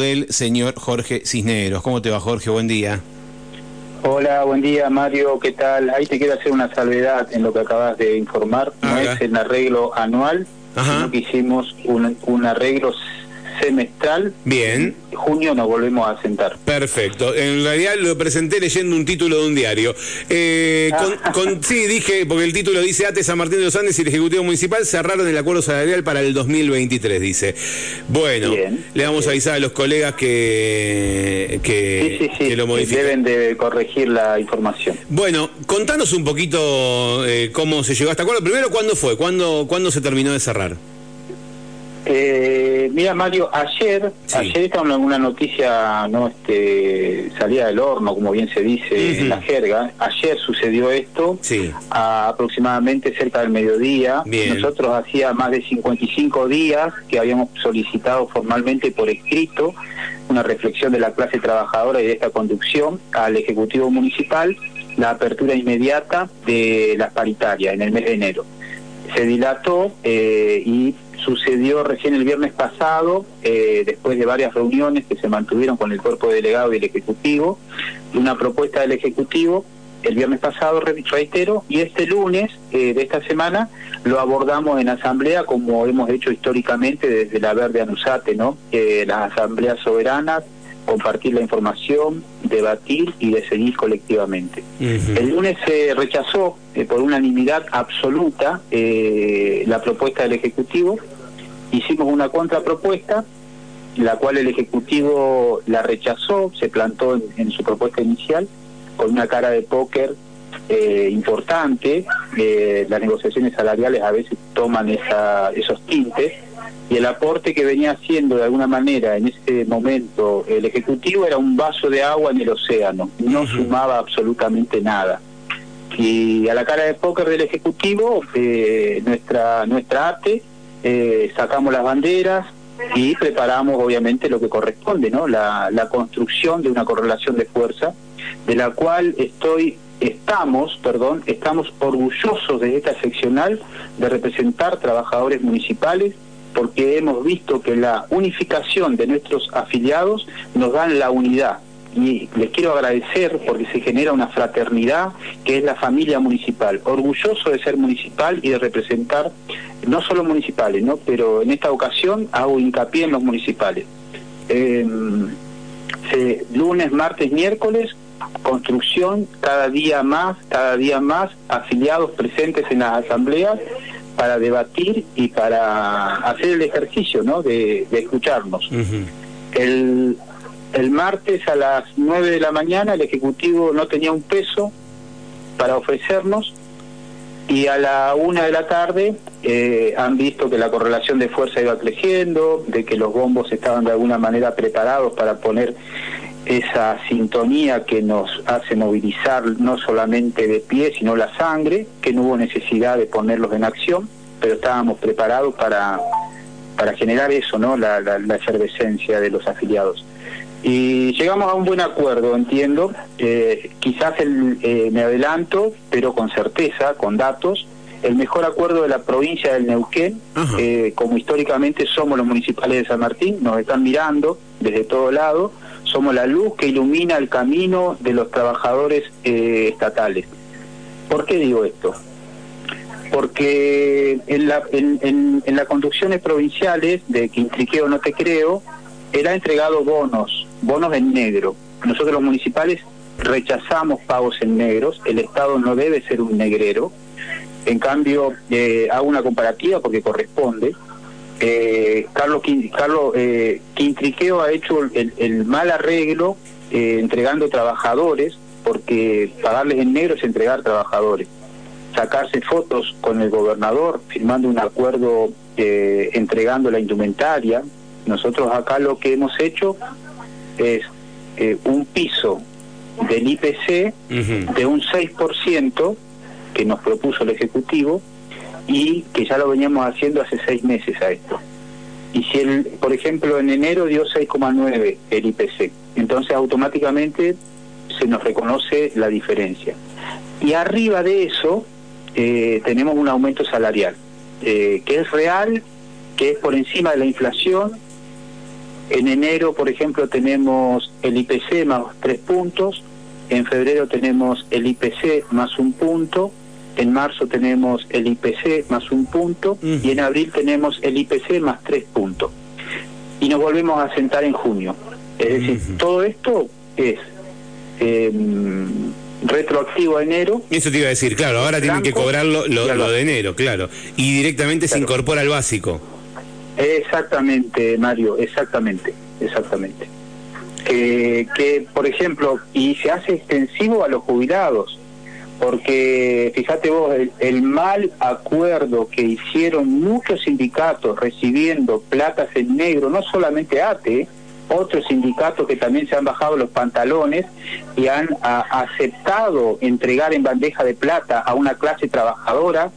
del señor Jorge Cisneros. ¿Cómo te va, Jorge? Buen día. Hola, buen día, Mario. ¿Qué tal? Ahí te quiero hacer una salvedad en lo que acabas de informar. No es el arreglo anual, sino que hicimos un, un arreglo semestral. Bien. junio nos volvemos a sentar. Perfecto. En realidad lo presenté leyendo un título de un diario. Eh, ah. con, sí, dije, porque el título dice ATE San Martín de los Andes y el Ejecutivo Municipal cerraron el acuerdo salarial para el 2023, dice. Bueno, le vamos a avisar a los colegas que, que, lo modifiquen. Deben de corregir la información. Bueno, contanos un poquito eh, cómo se llegó a este acuerdo. Primero, ¿cuándo fue? ¿Cuándo, ¿Cuándo se terminó de cerrar? Eh, mira Mario, ayer, ayer estamos en una noticia no este salida del horno, como bien se dice en la jerga. Ayer sucedió esto, a aproximadamente cerca del mediodía. Nosotros hacía más de 55 días que habíamos solicitado formalmente por escrito una reflexión de la clase trabajadora y de esta conducción al Ejecutivo Municipal la apertura inmediata de las paritarias en el mes de enero. Se dilató eh, y sucedió recién el viernes pasado, eh, después de varias reuniones que se mantuvieron con el cuerpo delegado y el Ejecutivo, una propuesta del Ejecutivo el viernes pasado, reitero, y este lunes eh, de esta semana lo abordamos en asamblea como hemos hecho históricamente desde la Verde Anusate, ¿no? las asambleas soberanas compartir la información, debatir y decidir colectivamente. El lunes se rechazó eh, por unanimidad absoluta eh, la propuesta del Ejecutivo, hicimos una contrapropuesta, la cual el Ejecutivo la rechazó, se plantó en, su propuesta inicial con una cara de póker eh, importante, las negociaciones salariales a veces toman esa, esos tintes, y el aporte que venía haciendo de alguna manera en ese momento el Ejecutivo era un vaso de agua en el océano, no sumaba absolutamente nada. Y a la cara de póker del Ejecutivo, eh, nuestra, nuestra arte, eh, sacamos las banderas y preparamos obviamente lo que corresponde, ¿no? La, la construcción de una correlación de fuerza, de la cual estoy estamos, perdón, estamos orgullosos de esta seccional de representar trabajadores municipales porque hemos visto que la unificación de nuestros afiliados nos dan la unidad. Y les quiero agradecer porque se genera una fraternidad que es la familia municipal. Orgulloso de ser municipal y de representar no solo municipales, ¿no? pero en esta ocasión hago hincapié en los municipales. Em, lunes, martes, miércoles, construcción, cada día más, cada día más, afiliados presentes en las asambleas para debatir y para hacer el ejercicio ¿no? de, escucharnos. el, el martes a las 9 de la mañana el Ejecutivo no tenía un peso para ofrecernos y a la una de la tarde eh, han visto que la correlación de fuerza iba creciendo, de que los bombos estaban de alguna manera preparados para poner esa sintonía que nos hace movilizar no solamente de pie, sino la sangre, que no hubo necesidad de ponerlos en acción, pero estábamos preparados para, para generar eso, ¿no? La, la, efervescencia de los afiliados. Y llegamos a un buen acuerdo, entiendo, eh, quizás el, eh, me adelanto, pero con certeza, con datos, el mejor acuerdo de la provincia del Neuquén, eh, como históricamente somos los municipales de San Martín, nos están mirando desde todo lado, somos la luz que ilumina el camino de los trabajadores eh, estatales. ¿Por qué digo esto? Porque en, la, en, las conducciones provinciales de Quintriqueo No Te Creo, era entregado bonos, bonos en negro. Nosotros los municipales rechazamos pagos en negros, el Estado no debe ser un negrero. En cambio, eh, hago una comparativa porque corresponde eh, Carlos, Carlos eh, Quintriqueo ha hecho el, mal arreglo eh, entregando trabajadores, porque pagarles en negro es entregar trabajadores. Sacarse fotos con el gobernador, firmando un acuerdo eh, entregando la indumentaria. Nosotros acá lo que hemos hecho es un piso del IPC de un 6% que nos propuso el Ejecutivo y que ya lo veníamos haciendo hace seis meses a esto. Y si, el, por ejemplo, en enero dio 6,9 el IPC, entonces automáticamente se nos reconoce la diferencia. Y arriba de eso eh, tenemos un aumento salarial, eh, que es real, que es por encima de la inflación En enero, por ejemplo, tenemos el IPC más tres puntos, en febrero tenemos el IPC más un punto, en marzo tenemos el IPC más un punto y en abril tenemos el IPC más tres puntos. Y nos volvemos a sentar en junio. Es decir, todo esto es em, retroactivo a enero. Eso te iba a decir, claro, ahora tienen que cobrar lo, de enero, claro. Y directamente se incorpora al básico. Exactamente, Mario, exactamente, exactamente. Que, que, por ejemplo, y se hace extensivo a los jubilados porque fíjate vos, el, mal acuerdo que hicieron muchos sindicatos recibiendo platas en negro, no solamente ATE, otros sindicatos que también se han bajado los pantalones y han aceptado entregar en bandeja de plata a una clase trabajadora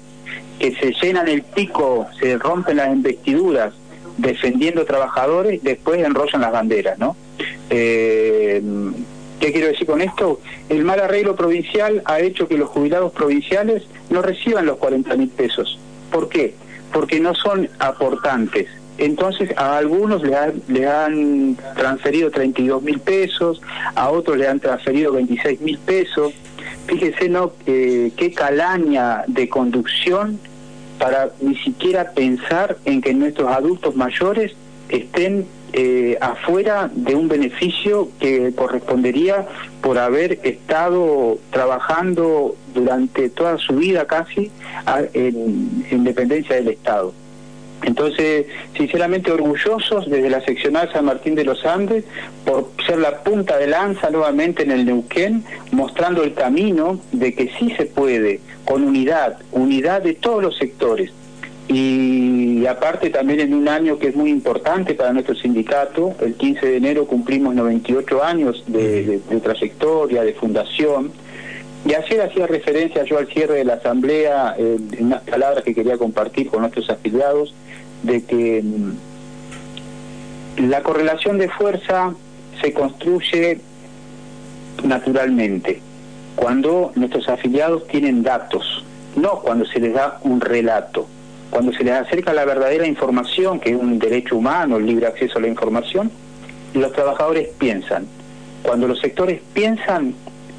que se llenan el pico, se rompen las investiduras defendiendo trabajadores, después enrollan las banderas, ¿no? Eh, ¿Qué quiero decir con esto? El mal arreglo provincial ha hecho que los jubilados provinciales no reciban los 40 mil pesos. ¿Por qué? Porque no son aportantes. Entonces a algunos le han, le han transferido 32 mil pesos, a otros le han transferido 26 mil pesos. Fíjese, ¿no? qué calaña de conducción para ni siquiera pensar en que nuestros adultos mayores estén eh, afuera de un beneficio que correspondería por haber estado trabajando durante toda su vida casi en, dependencia del Estado. Entonces, sinceramente orgullosos desde la seccional San Martín de los Andes por ser la punta de lanza nuevamente en el Neuquén, mostrando el camino de que sí se puede, con unidad, unidad de todos los sectores, y aparte también en un año que es muy importante para nuestro sindicato, el 15 de enero cumplimos 98 años de, trayectoria, de fundación, y ayer hacía referencia yo al cierre de la asamblea en unas palabras que quería compartir con nuestros afiliados, de que mm, la correlación de fuerza se construye naturalmente cuando nuestros afiliados tienen datos, no cuando se les da un relato cuando se les acerca la verdadera información, que es un derecho humano, el libre acceso a la información, los trabajadores piensan. Cuando los sectores piensan,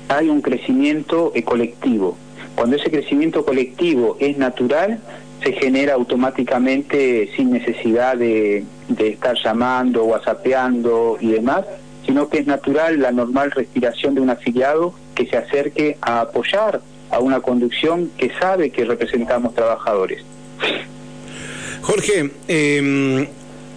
hay un crecimiento eh, colectivo. Cuando ese crecimiento colectivo es natural, se genera automáticamente sin necesidad de, estar llamando, whatsappeando y demás, sino que es natural la normal respiración de un afiliado que se acerque a apoyar a una conducción que sabe que representamos trabajadores. Jorge, em,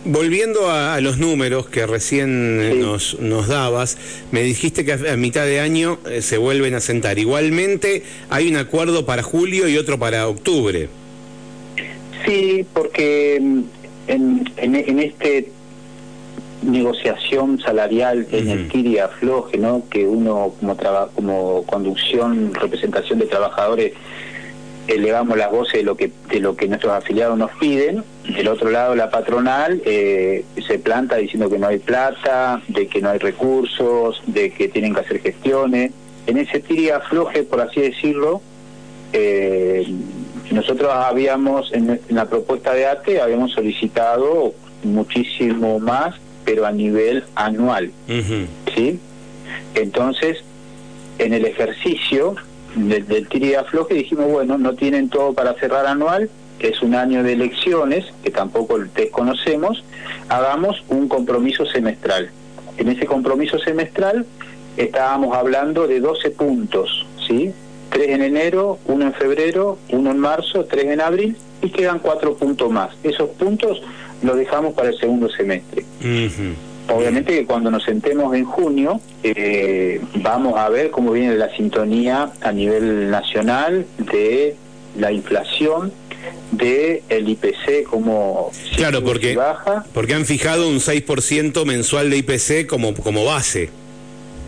volviendo a, los números que recién nos, nos, dabas, me dijiste que a, mitad de año eh, se vuelven a sentar. Igualmente hay un acuerdo para julio y otro para octubre. Sí, porque em, en, en, este negociación salarial en el tiri afloje, ¿no? que uno como, como conducción, representación de trabajadores elevamos las voces de lo que de lo que nuestros afiliados nos piden. Del otro lado la patronal eh, se planta diciendo que no hay plata de que no hay recursos de que tienen que hacer gestiones. En ese tiri afloje por así decirlo eh, nosotros habíamos en, la propuesta de ATE habíamos solicitado muchísimo más pero a nivel anual. Sí entonces en el ejercicio del, del tiri afloje dijimos, bueno, no tienen todo para cerrar anual, es un año de elecciones, que tampoco desconocemos, hagamos un compromiso semestral. En ese compromiso semestral estábamos hablando de 12 puntos, ¿sí? Tres en enero, uno en febrero, uno en marzo, tres en abril y quedan cuatro puntos más. Esos puntos los dejamos para el segundo semestre. Obviamente que cuando nos sentemos en junio eh, vamos a ver cómo viene la sintonía a nivel nacional de la inflación de el IPC como claro porque baja porque han fijado un 6% mensual de IPC como como base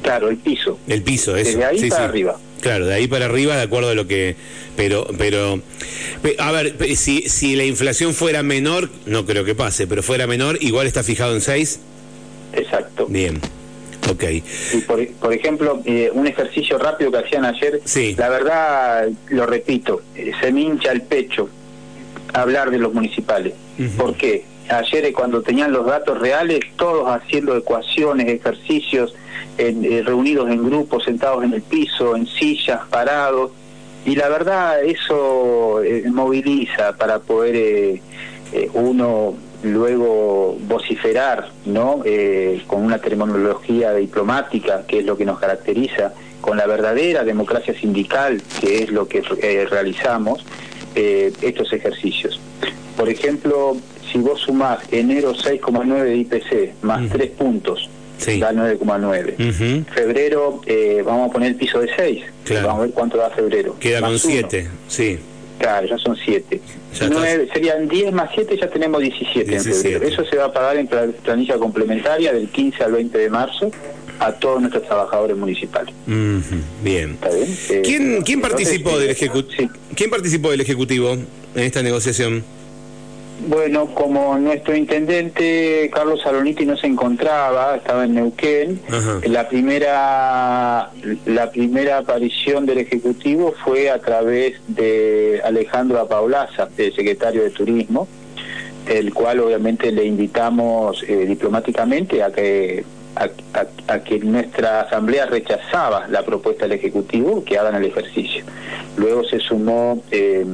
claro el piso el piso es desde ahí para arriba Claro, de ahí para arriba, de acuerdo a lo que. Pero, pero. A ver, si, si la inflación fuera menor, no creo que pase, pero fuera menor, igual está fijado en 6. Bien. Ok. Y por, por ejemplo, eh, un ejercicio rápido que hacían ayer, sí. la verdad, lo repito, eh, se me hincha el pecho hablar de los municipales. ¿Por qué? ayer cuando tenían los datos reales, todos haciendo ecuaciones, ejercicios, en, reunidos en grupos, sentados en el piso, en sillas, parados, y la verdad eso moviliza para poder uno luego vociferar, ¿no? Eh, con una terminología diplomática, que es lo que nos caracteriza, con la verdadera democracia sindical, que es lo que eh, realizamos, eh, estos ejercicios. Por ejemplo, si vos sumás enero 6,9 de IPC más 3 puntos, da 9,9. Febrero, vamos a poner el piso de 6. Vamos a ver cuánto da febrero. Queda con 7, sí. Claro, ya son 7. serían 10 más 7, ya tenemos 17, en febrero. Eso se va a pagar en planilla complementaria del 15 al 20 de marzo a todos nuestros trabajadores municipales. bien. Eh, ¿Quién, ¿quién, participó del ¿Quién participó del Ejecutivo en esta negociación? Bueno, como nuestro intendente Carlos Saloniti no se encontraba, estaba en Neuquén, la primera la primera aparición del ejecutivo fue a través de Alejandro Apaulaza, el secretario de Turismo, el cual obviamente le invitamos eh, diplomáticamente a que a, que nuestra asamblea rechazaba la propuesta del ejecutivo que hagan el ejercicio. Luego se sumó eh,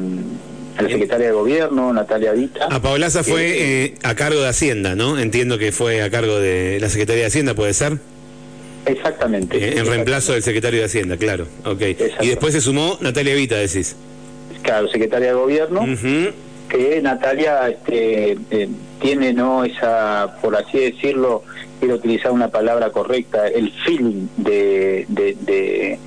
la secretaria de Gobierno, Natalia Vita. A Paulaza fue eh, eh, a cargo de Hacienda, ¿no? Entiendo que fue a cargo de la Secretaría de Hacienda, ¿puede ser? Exactamente. Eh, en reemplazo del secretario de Hacienda, claro. Ok. Y después se sumó Natalia Vita, decís. Claro, secretaria de Gobierno. Que Natalia este, tiene, ¿no? Esa, por así decirlo, quiero utilizar una palabra correcta, el feeling de, de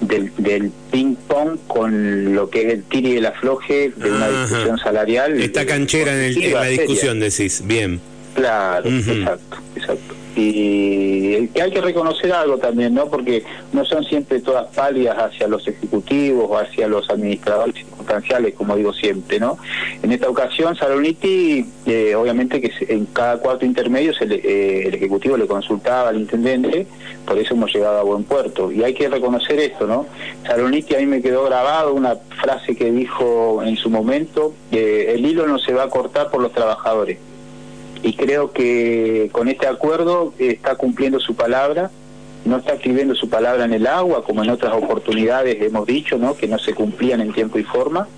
del, del ping-pong con lo que es el tiri y el afloje de una discusión salarial. Está canchera en, el, la discusión, decís, bien. Claro, exacto, exacto. Y que hay que reconocer algo también, ¿no? Porque no son siempre todas pálidas hacia los ejecutivos o hacia los administradores circunstanciales, como digo siempre, ¿no? En esta ocasión, Saloniti, eh, obviamente que en cada cuarto intermedio se eh, el Ejecutivo le consultaba al intendente, por eso hemos llegado a buen puerto. Y hay que reconocer esto, ¿no? Saloniti a mí me quedó grabado una frase que dijo en su momento, que el hilo no se va a cortar por los trabajadores y creo que con este acuerdo está cumpliendo su palabra, no está escribiendo su palabra en el agua, como en otras oportunidades hemos dicho, ¿no? que no se cumplían en tiempo y forma.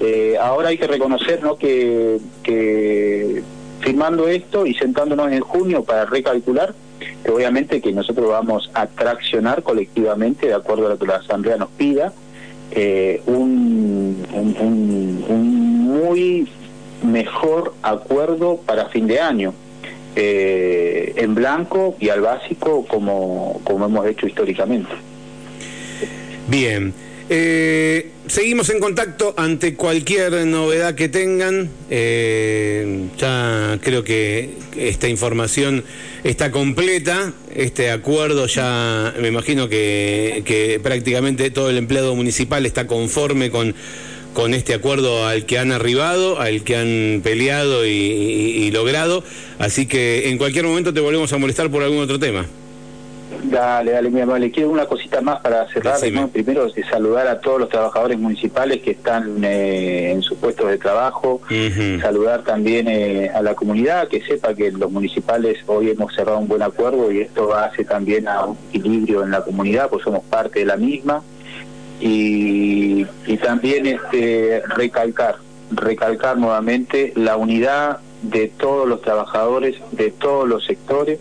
Eh, ahora hay que reconocer ¿no? que, que firmando esto y sentándonos en junio para recalcular, que obviamente que nosotros vamos a traccionar colectivamente, de acuerdo a lo que la Asamblea nos pida, eh, un, un, un muy mejor acuerdo para fin de año, eh, en blanco y al básico como, como hemos hecho históricamente. Bien. Eh, seguimos en contacto ante cualquier novedad que tengan. Eh, ya creo que esta información está completa. Este acuerdo ya me imagino que, que prácticamente todo el empleado municipal está conforme con con este acuerdo al que han arribado, al que han peleado y, logrado. Así que en cualquier momento te volvemos a molestar por algún otro tema. Dale, dale, mi amable. Quiero una cosita más para cerrar. Primero, saludar a todos los trabajadores municipales que están eh, en sus puestos de trabajo. Saludar también eh, a la comunidad, que sepa que los municipales hoy hemos cerrado un buen acuerdo y esto hace también a un equilibrio en la comunidad, pues somos parte de la misma y, también este recalcar recalcar nuevamente la unidad de todos los trabajadores de todos los sectores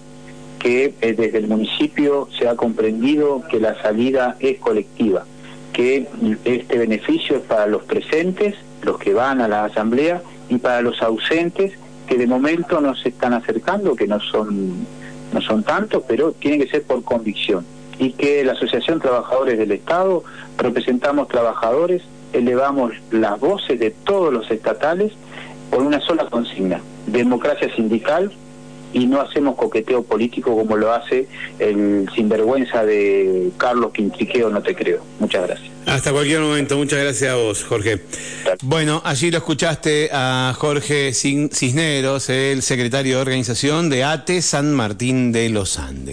que eh, desde el municipio se ha comprendido que la salida es colectiva que este beneficio es para los presentes los que van a la asamblea y para los ausentes que de momento no se están acercando que no son no son tantos pero tiene que ser por convicción. Y que la Asociación Trabajadores del Estado representamos trabajadores, elevamos las voces de todos los estatales por una sola consigna, democracia sindical y no hacemos coqueteo político como lo hace el sinvergüenza de Carlos Quintriqueo, no te creo. Muchas gracias. Hasta cualquier momento, muchas gracias a vos, Jorge. Bueno, allí lo escuchaste a Jorge Cisneros, el secretario de organización de ATE San Martín de los Andes.